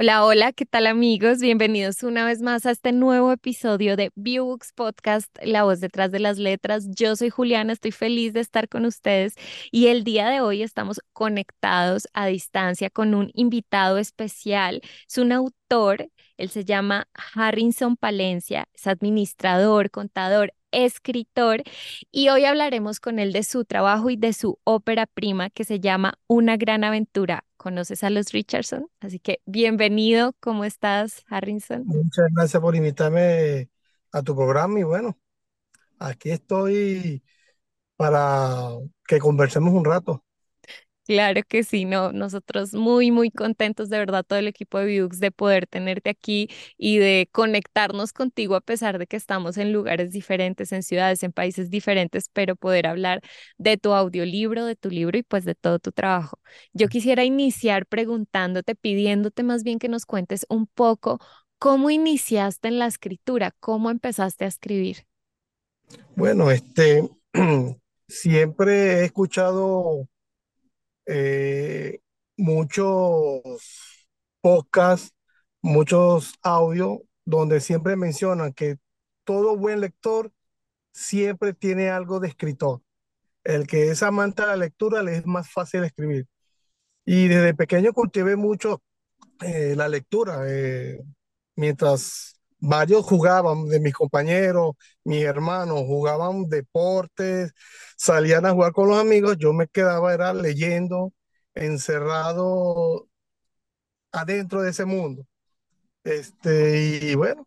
Hola, hola, ¿qué tal amigos? Bienvenidos una vez más a este nuevo episodio de Viewbooks Podcast, La voz detrás de las letras. Yo soy Juliana, estoy feliz de estar con ustedes y el día de hoy estamos conectados a distancia con un invitado especial. Es un autor, él se llama Harrison Palencia, es administrador, contador, escritor y hoy hablaremos con él de su trabajo y de su ópera prima que se llama Una gran aventura conoces a los Richardson. Así que bienvenido, ¿cómo estás, Harrison? Muchas gracias por invitarme a tu programa y bueno, aquí estoy para que conversemos un rato. Claro que sí, no, nosotros muy, muy contentos de verdad, todo el equipo de Viux de poder tenerte aquí y de conectarnos contigo a pesar de que estamos en lugares diferentes, en ciudades, en países diferentes, pero poder hablar de tu audiolibro, de tu libro y pues de todo tu trabajo. Yo quisiera iniciar preguntándote, pidiéndote más bien que nos cuentes un poco cómo iniciaste en la escritura, cómo empezaste a escribir. Bueno, este, siempre he escuchado eh, muchos podcasts, muchos audios donde siempre mencionan que todo buen lector siempre tiene algo de escritor. El que es amante de la lectura le es más fácil escribir. Y desde pequeño cultivé mucho eh, la lectura. eh, mientras varios jugaban, de mis compañeros, mis hermanos, jugaban deportes, salían a jugar con los amigos, yo me quedaba, era leyendo, encerrado adentro de ese mundo. Este, y bueno,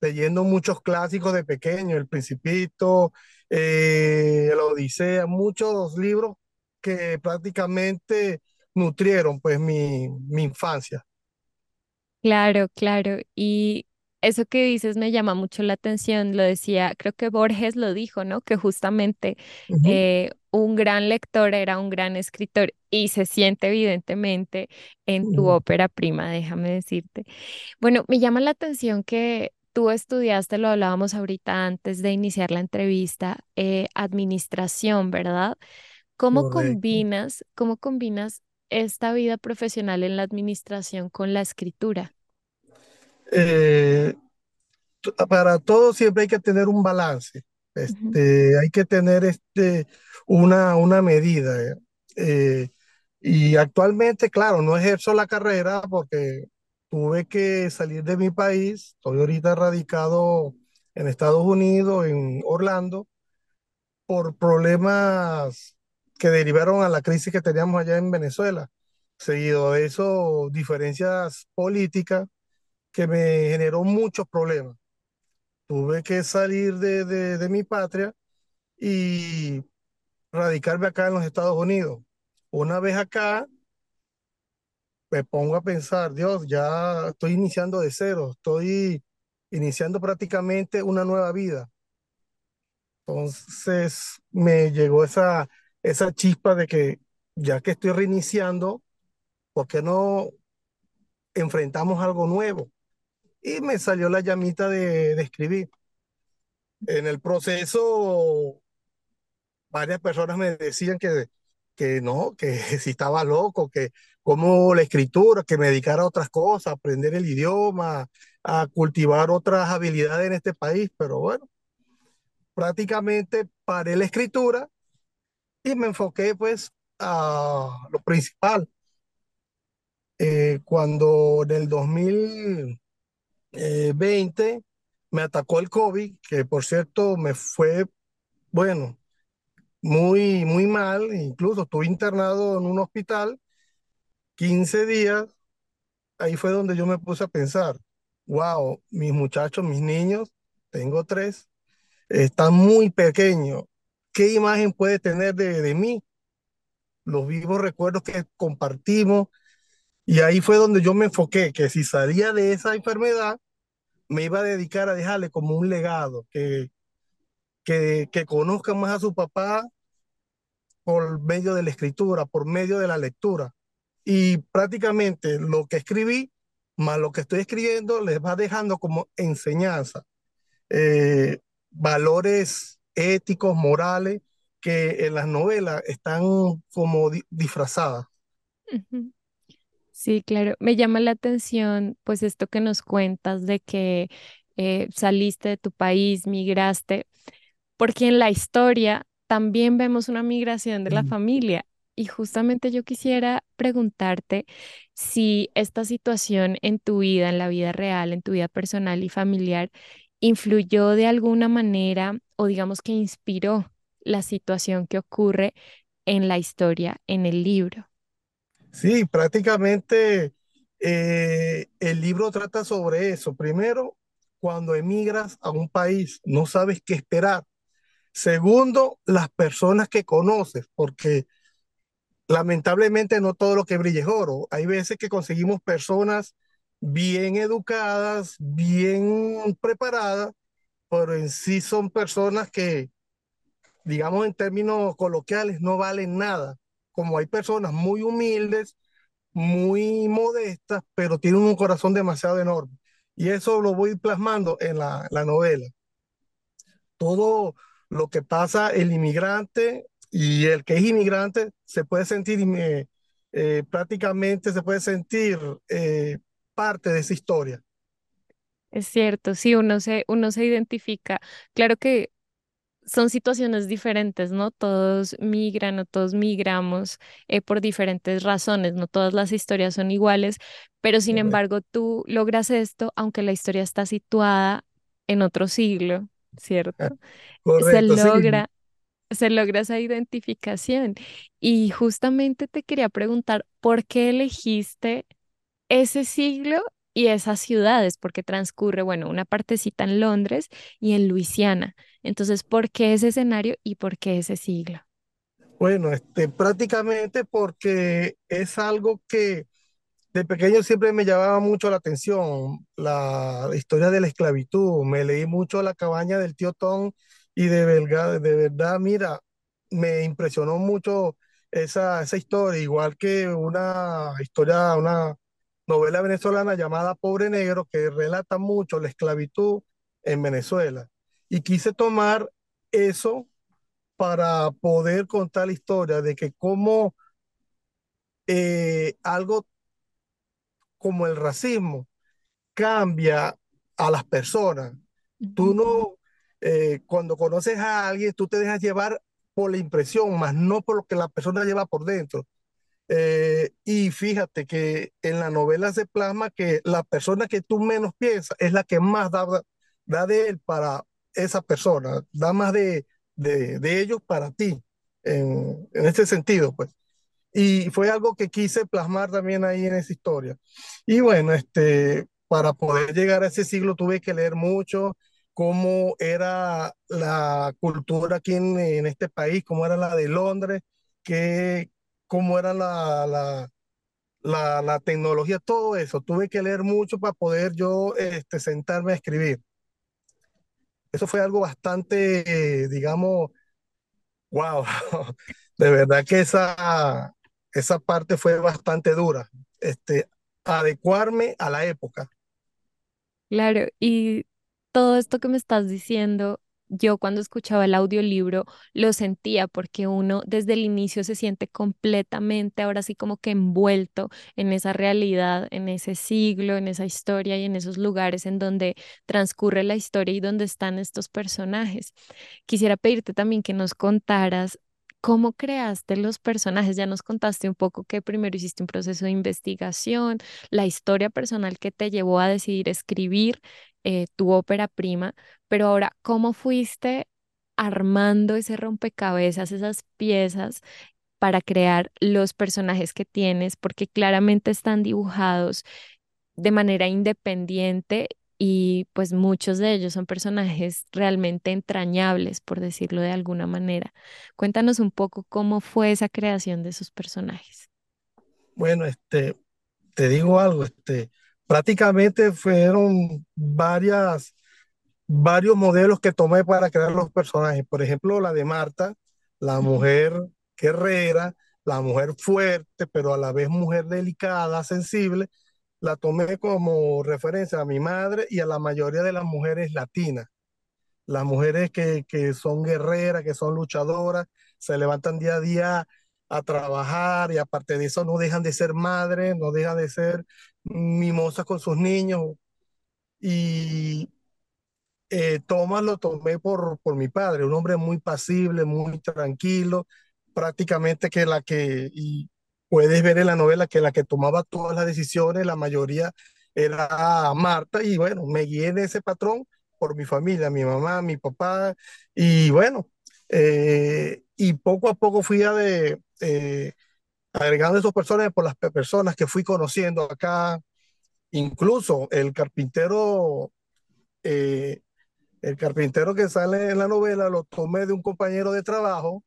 leyendo muchos clásicos de pequeño, El Principito, eh, El Odisea, muchos libros que prácticamente nutrieron pues mi, mi infancia. Claro, claro. Y eso que dices me llama mucho la atención. Lo decía, creo que Borges lo dijo, ¿no? Que justamente eh, un gran lector era un gran escritor y se siente evidentemente en tu ópera prima, déjame decirte. Bueno, me llama la atención que tú estudiaste, lo hablábamos ahorita antes de iniciar la entrevista, eh, administración, ¿verdad? ¿Cómo Correcto. combinas, cómo combinas esta vida profesional en la administración con la escritura? Eh, para todo siempre hay que tener un balance. Este, hay que tener este, una, una medida. ¿eh? Eh, y actualmente, claro, no ejerzo la carrera porque tuve que salir de mi país. Estoy ahorita radicado en Estados Unidos, en Orlando, por problemas que derivaron a la crisis que teníamos allá en Venezuela. Seguido de eso, diferencias políticas que me generó muchos problemas. Tuve que salir de, de, mi patria y radicarme acá en los Estados Unidos. Una vez acá, me pongo a pensar, Dios, ya estoy iniciando de cero, estoy iniciando prácticamente una nueva vida. Entonces me llegó esa, esa chispa de que ya que estoy reiniciando, ¿por qué no enfrentamos algo nuevo? Y me salió la llamita de, de escribir. En el proceso varias personas me decían que, que no, que si estaba loco, que como la escritura, que me dedicara a otras cosas, a aprender el idioma, a cultivar otras habilidades en este país, pero bueno, prácticamente paré la escritura y me enfoqué pues a lo principal. Eh, cuando en el 2020 me atacó el COVID, que por cierto me fue, bueno, muy, muy mal, incluso estuve internado en un hospital 15 días, ahí fue donde yo me puse a pensar, wow, mis muchachos, mis niños, tengo tres, están muy pequeños, ¿qué imagen puede tener de mí? Los vivos recuerdos que compartimos, y ahí fue donde yo me enfoqué, que si salía de esa enfermedad, me iba a dedicar a dejarle como un legado, que, que, que conozcan más a su papá por medio de la escritura, por medio de la lectura. Y prácticamente lo que escribí, más lo que estoy escribiendo, les va dejando como enseñanza, eh, valores éticos, morales, que en las novelas están como di- disfrazadas. Ujú. Sí, claro. Me llama la atención, pues esto que nos cuentas de que eh, saliste de tu país, migraste, porque en la historia también vemos una migración de la Mm. familia. Y justamente yo quisiera preguntarte si esta situación en tu vida, en la vida real, en tu vida personal y familiar, influyó de alguna manera o digamos que inspiró la situación que ocurre en la historia, en el libro. Sí, prácticamente eh, el libro trata sobre eso. Primero, cuando emigras a un país, no sabes qué esperar. Segundo, las personas que conoces, porque lamentablemente no todo lo que brilla es oro. Hay veces que conseguimos personas bien educadas, bien preparadas, pero en sí son personas que, digamos en términos coloquiales, no valen nada. Como hay personas muy humildes, muy modestas, pero tienen un corazón demasiado enorme. Y eso lo voy plasmando en la, la novela. Todo lo que pasa el inmigrante y el que es inmigrante se puede sentir eh, eh, prácticamente, se puede sentir eh, parte de esa historia. Es cierto, sí, uno se, uno se identifica. Claro que son situaciones diferentes, ¿no? Todos migran o todos migramos eh, por diferentes razones, no todas las historias son iguales, pero sin embargo tú logras esto aunque la historia está situada en otro siglo, ¿cierto? Se Correcto, sí. logra, se logra esa identificación. Y justamente te quería preguntar, ¿por qué elegiste ese siglo y esas ciudades? Porque transcurre, bueno, una partecita en Londres y en Luisiana. Entonces, ¿por qué ese escenario y por qué ese siglo? Bueno, este, prácticamente porque es algo que De pequeño siempre me llamaba mucho la atención la historia de la esclavitud. Me leí mucho La cabaña del tío Tom y de verdad, de verdad, mira, me impresionó mucho esa, esa historia, igual que una historia, una novela venezolana llamada Pobre Negro, que relata mucho la esclavitud en Venezuela. Y quise tomar eso para poder contar la historia de que cómo eh, algo como el racismo cambia a las personas. Tú no, eh, cuando conoces a alguien, tú te dejas llevar por la impresión, más no por lo que la persona lleva por dentro. Eh, y fíjate que en la novela se plasma que la persona que tú menos piensas es la que más da, da de él para esa persona, da más de, de, de ellos para ti, en, en ese sentido, pues. Y fue algo que quise plasmar también ahí en esa historia. Y bueno, este, para poder llegar a ese siglo tuve que leer mucho cómo era la cultura aquí en, en este país, cómo era la de Londres, que, cómo era la, la, la, tecnología, todo eso. Tuve que leer mucho para poder yo este, sentarme a escribir. Eso fue algo bastante, digamos, Wow, de verdad que esa, esa parte fue bastante dura. Este, adecuarme a la época. Claro, y todo esto que me estás diciendo, yo cuando escuchaba el audiolibro lo sentía porque uno desde el inicio se siente completamente, ahora sí como que envuelto en esa realidad, en ese siglo, en esa historia y en esos lugares en donde transcurre la historia y donde están estos personajes. Quisiera pedirte también que nos contaras cómo creaste los personajes. Ya nos contaste un poco que primero hiciste un proceso de investigación, la historia personal que te llevó a decidir escribir eh, tu ópera prima, pero ahora, ¿cómo fuiste armando ese rompecabezas, esas piezas? para crear los personajes que tienes, porque claramente están dibujados de manera independiente y pues muchos de ellos son personajes realmente entrañables, por decirlo de alguna manera. Cuéntanos un poco cómo fue esa creación de esos personajes. Bueno, este, te digo algo, este, prácticamente fueron varias, varios modelos que tomé para crear los personajes. Por ejemplo, la de Marta, la mujer guerrera, la mujer fuerte, pero a la vez mujer delicada, sensible, la tomé como referencia a mi madre y a la mayoría de las mujeres latinas. Las mujeres que, que son guerreras, que son luchadoras, se levantan día a día a trabajar y aparte de eso no dejan de ser madres, no dejan de ser mimosas con sus niños. Y eh, Tomás lo tomé por, por mi padre, un hombre muy pasible, muy tranquilo, prácticamente que la que, y puedes ver en la novela que la que tomaba todas las decisiones, la mayoría era Marta, y bueno, me guié en ese patrón por mi familia, mi mamá, mi papá, y bueno, eh, y poco a poco fui a de, eh, agregando esos personajes por las personas que fui conociendo acá, incluso el carpintero. Eh, el carpintero que sale en la novela lo tomé de un compañero de trabajo,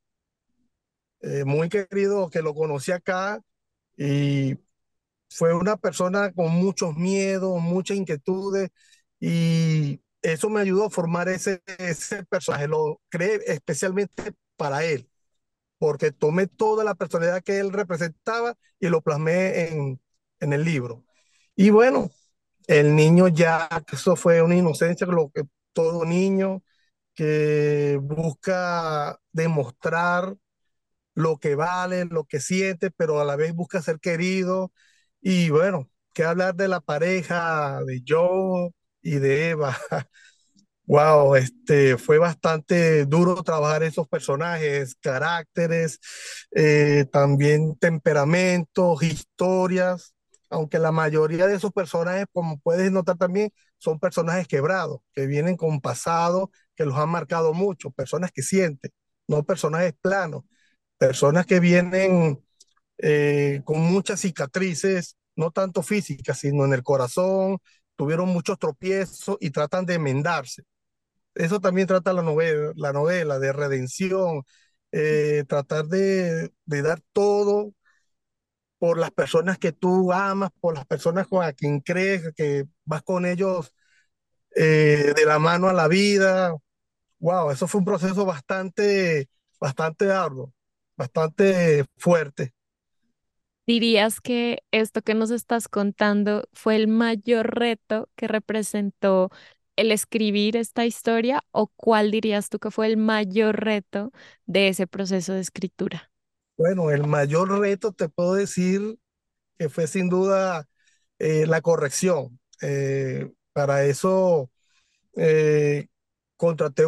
eh, muy querido, que lo conocí acá y fue una persona con muchos miedos, muchas inquietudes y eso me ayudó a formar ese, ese personaje. Lo creé especialmente para él, porque tomé toda la personalidad que él representaba y lo plasmé en, en el libro. Y bueno, el niño ya, eso fue una inocencia, lo que todo niño que busca demostrar lo que vale, lo que siente, pero a la vez busca ser querido. Y bueno, qué hablar de la pareja de Joe y de Eva. Wow, este fue bastante duro trabajar esos personajes, caracteres, eh, también temperamentos, historias aunque la mayoría de esos personajes, como puedes notar también, son personajes quebrados, que vienen con pasado, que los han marcado mucho, personas que sienten, no personajes planos, personas que vienen eh, con muchas cicatrices, no tanto físicas, sino en el corazón, tuvieron muchos tropiezos y tratan de enmendarse. Eso también trata la novela, la novela de redención, eh, tratar de, de dar todo por las personas que tú amas, por las personas con a quien crees, que vas con ellos eh, de la mano a la vida. Wow, eso fue un proceso bastante, bastante arduo, bastante fuerte. ¿Dirías que esto que nos estás contando fue el mayor reto que representó el escribir esta historia o cuál dirías tú que fue el mayor reto de ese proceso de escritura? Bueno, el mayor reto te puedo decir que fue sin duda eh, la corrección. Eh, para eso eh, contraté a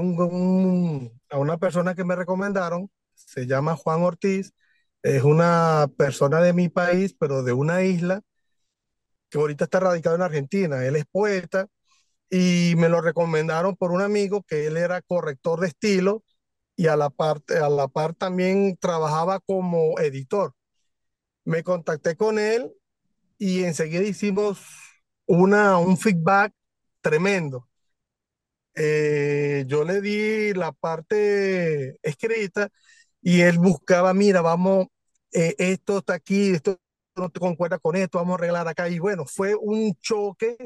una persona que me recomendaron, se llama Juan Ortiz, es una persona de mi país, pero de una isla que ahorita está radicado en Argentina. Él es poeta y me lo recomendaron por un amigo que él era corrector de estilo y a la parte, a la par también trabajaba como editor. Me contacté con él y enseguida hicimos una, un feedback tremendo. Eh, yo le di la parte escrita y él buscaba, mira, vamos, eh, esto está aquí, esto no te concuerda con esto, vamos a arreglar acá. Y bueno, fue un choque,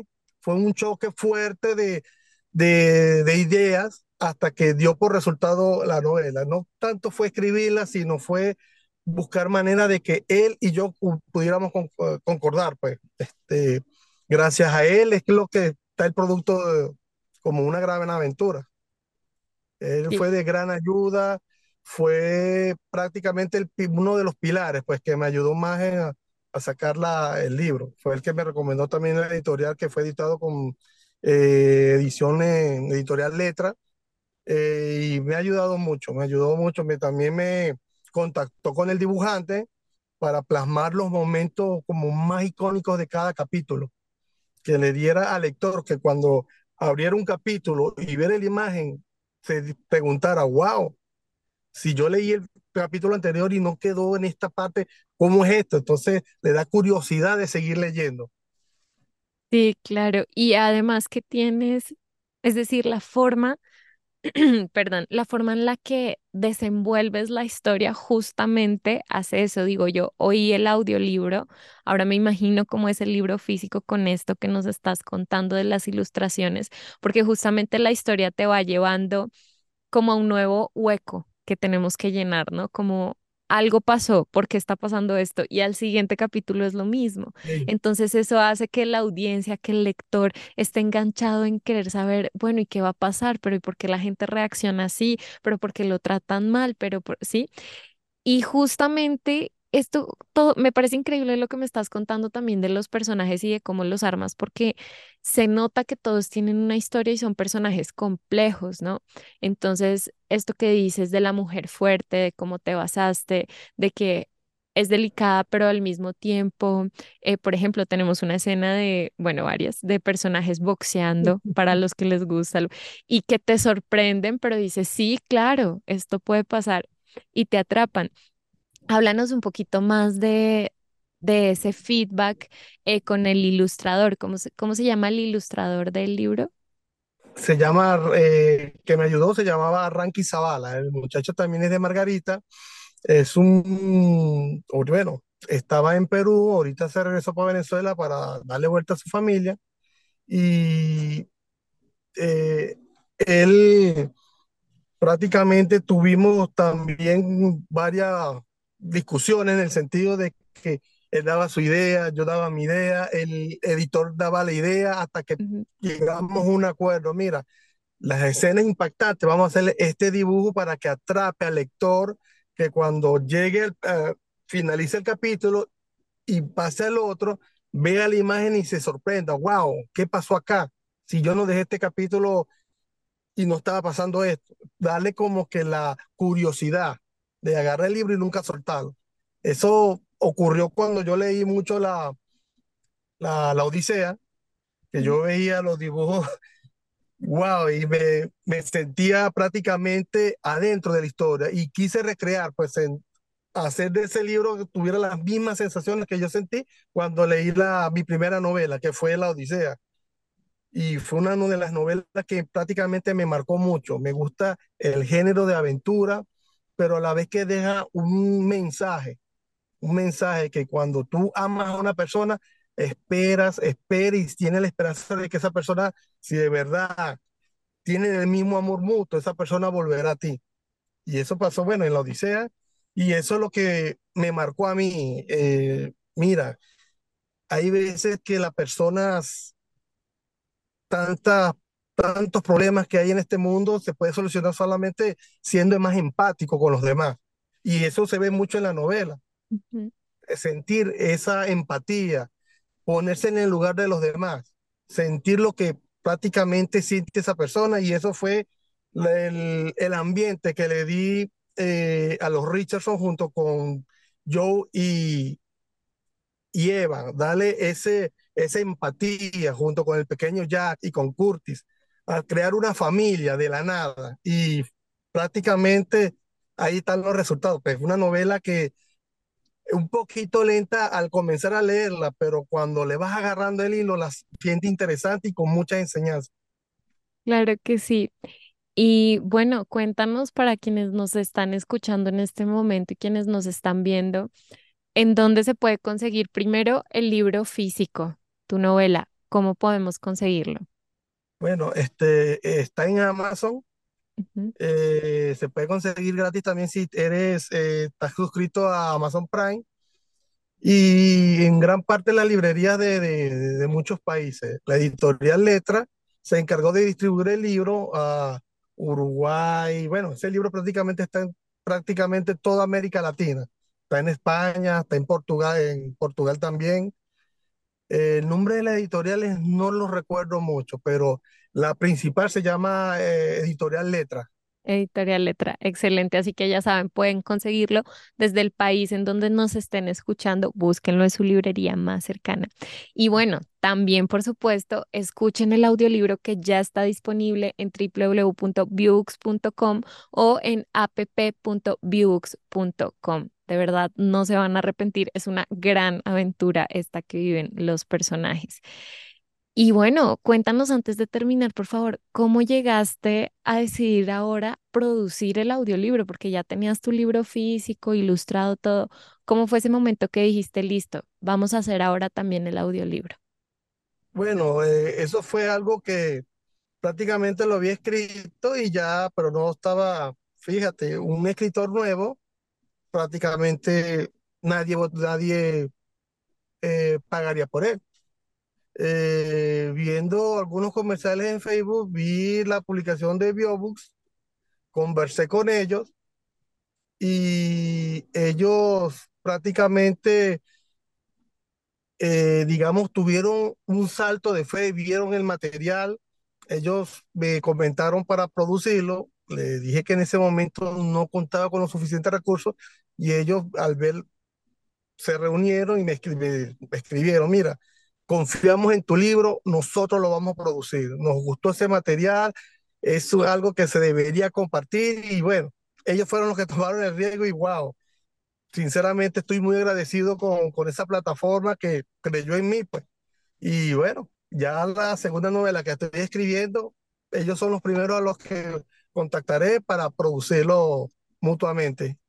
fue un choque fuerte de, de, de ideas hasta que dio por resultado la novela. No tanto fue escribirla, sino fue buscar manera de que él y yo pu- pudiéramos eh, concordar, pues. Este, gracias a él es lo que está el producto de- como una gran aventura. Él Sí. fue de gran ayuda, fue prácticamente el, uno de los pilares, pues, que me ayudó más en a, a sacar la- el libro. Fue el que me recomendó también la editorial que fue editado con eh, edición en editorial Letra eh, y me ha ayudado mucho, me ayudó mucho. Me, también me contactó con el dibujante para plasmar los momentos como más icónicos de cada capítulo, que le diera al lector que cuando abriera un capítulo y viera la imagen, se preguntara, wow, si yo leí el capítulo anterior y no quedó en esta parte, ¿cómo es esto? Entonces le da curiosidad de seguir leyendo. Sí, claro. Y además que tienes, es decir, la forma perdón, la forma en la que desenvuelves la historia justamente hace eso, digo yo, oí el audiolibro, ahora me imagino cómo es el libro físico con esto que nos estás contando de las ilustraciones, porque justamente la historia te va llevando como a un nuevo hueco que tenemos que llenar, ¿no? Como algo pasó, ¿por qué está pasando esto? Y al siguiente capítulo es lo mismo. Sí, Entonces eso hace que la audiencia, que el lector esté enganchado en querer saber, bueno, ¿y qué va a pasar? Pero ¿y por qué la gente reacciona así? ¿Pero por qué lo tratan mal? Pero por... sí. Y justamente esto todo me parece increíble lo que me estás contando también de los personajes y de cómo los armas, porque se nota que todos tienen una historia y son personajes complejos, ¿no? Entonces, esto que dices de la mujer fuerte, de cómo te basaste, de que es delicada, pero al mismo tiempo, eh, por ejemplo, tenemos una escena de, bueno, varias, de personajes boxeando para los que les gusta y que te sorprenden, pero dices, sí, claro, esto puede pasar y te atrapan. Háblanos un poquito más de, de ese feedback eh, con el ilustrador. ¿Cómo se, cómo se llama el ilustrador del libro? Se llama, eh, que me ayudó, se llamaba Ranky Zavala. El muchacho también es de Margarita. Es un, bueno, estaba en Perú, ahorita se regresó para Venezuela para darle vuelta a su familia. Y eh, él prácticamente tuvimos también varias discusiones en el sentido de que él daba su idea, yo daba mi idea, el editor daba la idea hasta que llegamos a un acuerdo. Mira, las escenas impactantes, vamos a hacerle este dibujo para que atrape al lector, que cuando llegue, el, eh, finalice el capítulo y pase al otro, vea la imagen y se sorprenda, wow, ¿qué pasó acá? Si yo no dejé este capítulo y no estaba pasando esto, darle como que la curiosidad de agarrar el libro y nunca soltarlo. Eso ocurrió cuando yo leí mucho la, la, la Odisea, que yo veía los dibujos Wow, y me, me sentía prácticamente adentro de la historia y quise recrear, pues, en hacer de ese libro que tuviera las mismas sensaciones que yo sentí cuando leí la, mi primera novela, que fue La Odisea. Y fue una de las novelas que prácticamente me marcó mucho. Me gusta el género de aventura, pero a la vez que deja un mensaje, un mensaje que cuando tú amas a una persona, esperas, y tienes la esperanza de que esa persona, si de verdad tienen el mismo amor mutuo, esa persona volverá a ti. Y eso pasó, bueno, en la Odisea, y eso es lo que me marcó a mí. Eh, mira, hay veces que las personas, tantas, tantos problemas que hay en este mundo, se puede solucionar solamente siendo más empático con los demás. Y eso se ve mucho en la novela, eh, sentir esa empatía, ponerse en el lugar de los demás, sentir lo que prácticamente siente esa persona y eso fue el, el ambiente que le di eh, a los Richardson junto con Joe y, y Eva, darle ese, esa empatía junto con el pequeño Jack y con Curtis, a crear una familia de la nada y prácticamente ahí están los resultados. Pues una novela que un poquito lenta al comenzar a leerla, pero cuando le vas agarrando el hilo, la siente interesante y con mucha enseñanza. Claro que sí. Y bueno, cuéntanos para quienes nos están escuchando en este momento y quienes nos están viendo, ¿en dónde se puede conseguir primero el libro físico, tu novela? ¿Cómo podemos conseguirlo? Bueno, este está en Amazon, Ujú. eh, se puede conseguir gratis también si eres, eh, estás suscrito a Amazon Prime y en gran parte de las librerías de, de- de muchos países. La editorial Letra se encargó de distribuir el libro a Uruguay. Bueno, ese libro prácticamente está en prácticamente toda América Latina. Está en España, está en Portugal, en Portugal también. El nombre de las editoriales no lo recuerdo mucho, pero la principal se llama eh, Editorial Letra. Editorial Letra, excelente. Así que ya saben, pueden conseguirlo desde el país en donde nos estén escuchando. Búsquenlo en su librería más cercana. Y bueno, también, por supuesto, escuchen el audiolibro que ya está disponible en www.viewbooks.com o en app.viewbooks.com. De verdad, no se van a arrepentir. Es una gran aventura esta que viven los personajes. Y bueno, cuéntanos antes de terminar, por favor, ¿cómo llegaste a decidir ahora producir el audiolibro? Porque ya tenías tu libro físico, ilustrado, todo. ¿Cómo fue ese momento que dijiste, listo, vamos a hacer ahora también el audiolibro? Bueno, eh, eso fue algo que prácticamente lo había escrito y ya, pero no estaba, fíjate, un escritor nuevo, prácticamente nadie, nadie eh, pagaría por él. Eh, viendo algunos comerciales en Facebook, vi la publicación de Biobooks, conversé con ellos y ellos prácticamente, eh, digamos, tuvieron un salto de fe, vieron el material, ellos me comentaron para producirlo, le dije que en ese momento no contaba con los suficientes recursos y ellos al ver se reunieron y me, me escribieron, mira, confiamos en tu libro, nosotros lo vamos a producir, nos gustó ese material, es algo que se debería compartir y bueno, ellos fueron los que tomaron el riesgo y wow, sinceramente estoy muy agradecido con, con esa plataforma que creyó en mí, pues. Y bueno, ya la segunda novela que estoy escribiendo, ellos son los primeros a los que contactaré para producirlo mutuamente.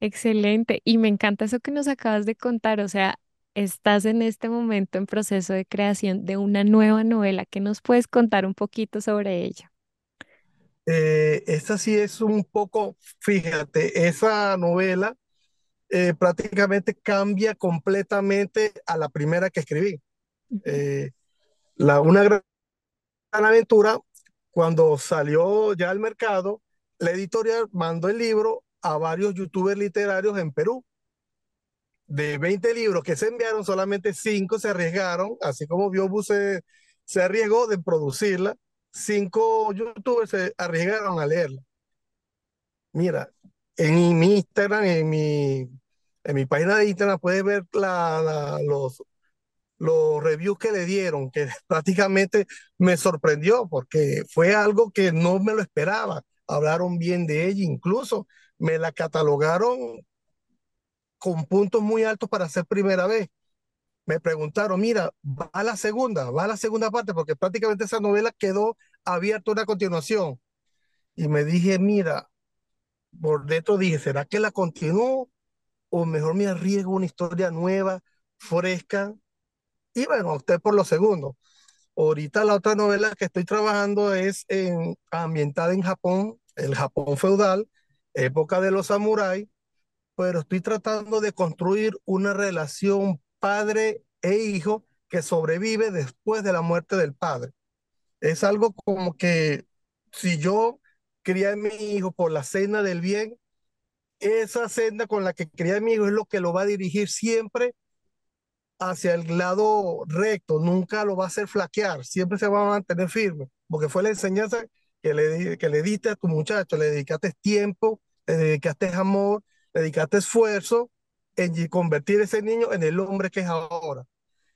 Excelente. Y me encanta eso que nos acabas de contar. O sea, estás en este momento en proceso de creación de una nueva novela. ¿Qué nos puedes contar un poquito sobre ella? Eh, esa sí es un poco, fíjate, esa novela eh, prácticamente cambia completamente a la primera que escribí. Eh, la, una gran aventura, cuando salió ya al mercado, la editorial mandó el libro a varios youtubers literarios en Perú. De 20 libros que se enviaron, solamente 5 se arriesgaron, así como Biobus se, se arriesgó de producirla, 5 youtubers se arriesgaron a leerla. Mira, en mi Instagram, en mi, en mi página de Instagram, puedes ver la, la- los, los reviews que le dieron, que prácticamente me sorprendió porque fue algo que no me lo esperaba. Hablaron bien de ella, incluso me la catalogaron con puntos muy altos para ser primera vez. Me preguntaron, mira, va a la segunda, va a la segunda parte, porque prácticamente esa novela quedó abierta una continuación. Y me dije, mira, por dentro dije, ¿será que la continúo o mejor me arriesgo una historia nueva, fresca? Y bueno, opté por lo segundo. Ahorita la otra novela que estoy trabajando es en, ambientada en Japón, el Japón feudal, época de los samuráis, pero estoy tratando de construir una relación padre e hijo que sobrevive después de la muerte del padre. Es algo como que si yo crié a mi hijo por la senda del bien, esa senda con la que crié a mi hijo es lo que lo va a dirigir siempre hacia el lado recto, nunca lo va a hacer flaquear, siempre se va a mantener firme, porque fue la enseñanza que le, que le diste a tu muchacho, le dedicaste tiempo, le dedicaste amor, le dedicaste esfuerzo en convertir ese niño en el hombre que es ahora.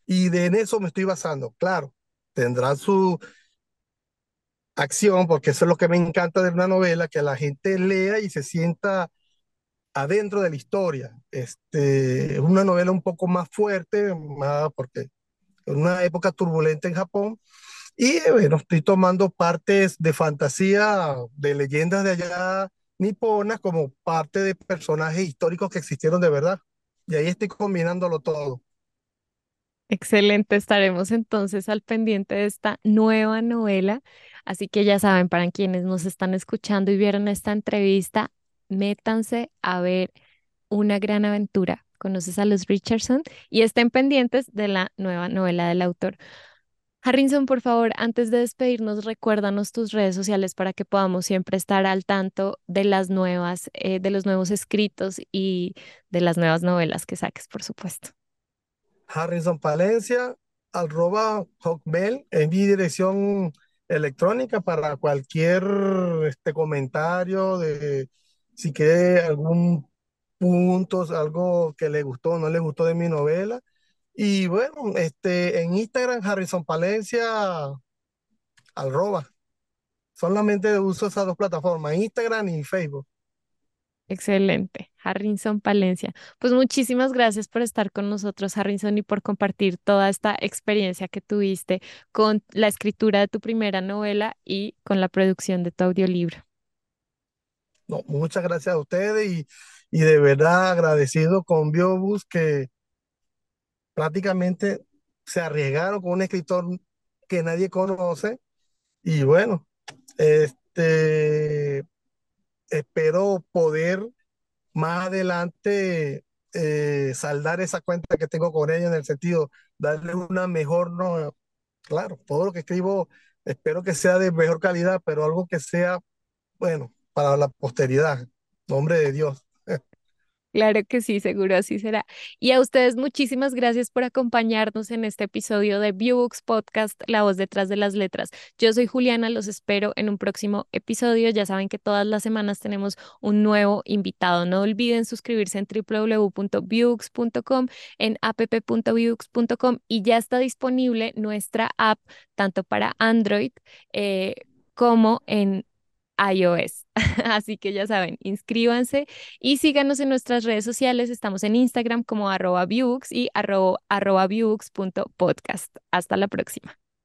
Y de en eso me estoy basando. Claro, tendrá su acción, porque eso es lo que me encanta de una novela, que la gente lea y se sienta adentro de la historia. Este, es una novela un poco más fuerte, más porque en una época turbulenta en Japón. Y bueno, estoy tomando partes de fantasía, de leyendas de allá niponas, como parte de personajes históricos que existieron de verdad. Y ahí estoy combinándolo todo. Excelente, estaremos entonces al pendiente de esta nueva novela. Así que ya saben, para quienes nos están escuchando y vieron esta entrevista, métanse a ver Una gran aventura. Conoces a los Richardson y estén pendientes de la nueva novela del autor. Harrison, por favor, antes de despedirnos, recuérdanos tus redes sociales para que podamos siempre estar al tanto de las nuevas, eh, de los nuevos escritos y de las nuevas novelas que saques, por supuesto. Harrison Palencia, arroba hotmail, en mi dirección electrónica para cualquier este, comentario de si quiere algún punto, algo que le gustó o no le gustó de mi novela. Y bueno, este, en Instagram, Harrison Palencia, arroba. Solamente uso esas dos plataformas, Instagram y Facebook. Excelente, Harrison Palencia. Pues muchísimas gracias por estar con nosotros, Harrison, y por compartir toda esta experiencia que tuviste con la escritura de tu primera novela y con la producción de tu audiolibro. No, muchas gracias a ustedes y, y de verdad agradecido con Biobus que prácticamente se arriesgaron con un escritor que nadie conoce y bueno, este, espero poder más adelante eh, saldar esa cuenta que tengo con ella en el sentido, darle una mejor, no, claro, todo lo que escribo espero que sea de mejor calidad, pero algo que sea, bueno, para la posteridad. Nombre de Dios. Claro que sí, seguro así será. Y a ustedes muchísimas gracias por acompañarnos en este episodio de Viewbooks Podcast, La voz detrás de las letras. Yo soy Juliana, los espero en un próximo episodio. Ya saben que todas las semanas tenemos un nuevo invitado. No olviden suscribirse en www.viewbooks.com, en app.viewbooks.com y ya está disponible nuestra app tanto para Android eh, como en iOS. Así que ya saben, inscríbanse y síganos en nuestras redes sociales. Estamos en Instagram como arroba y arroba, arroba Hasta la próxima.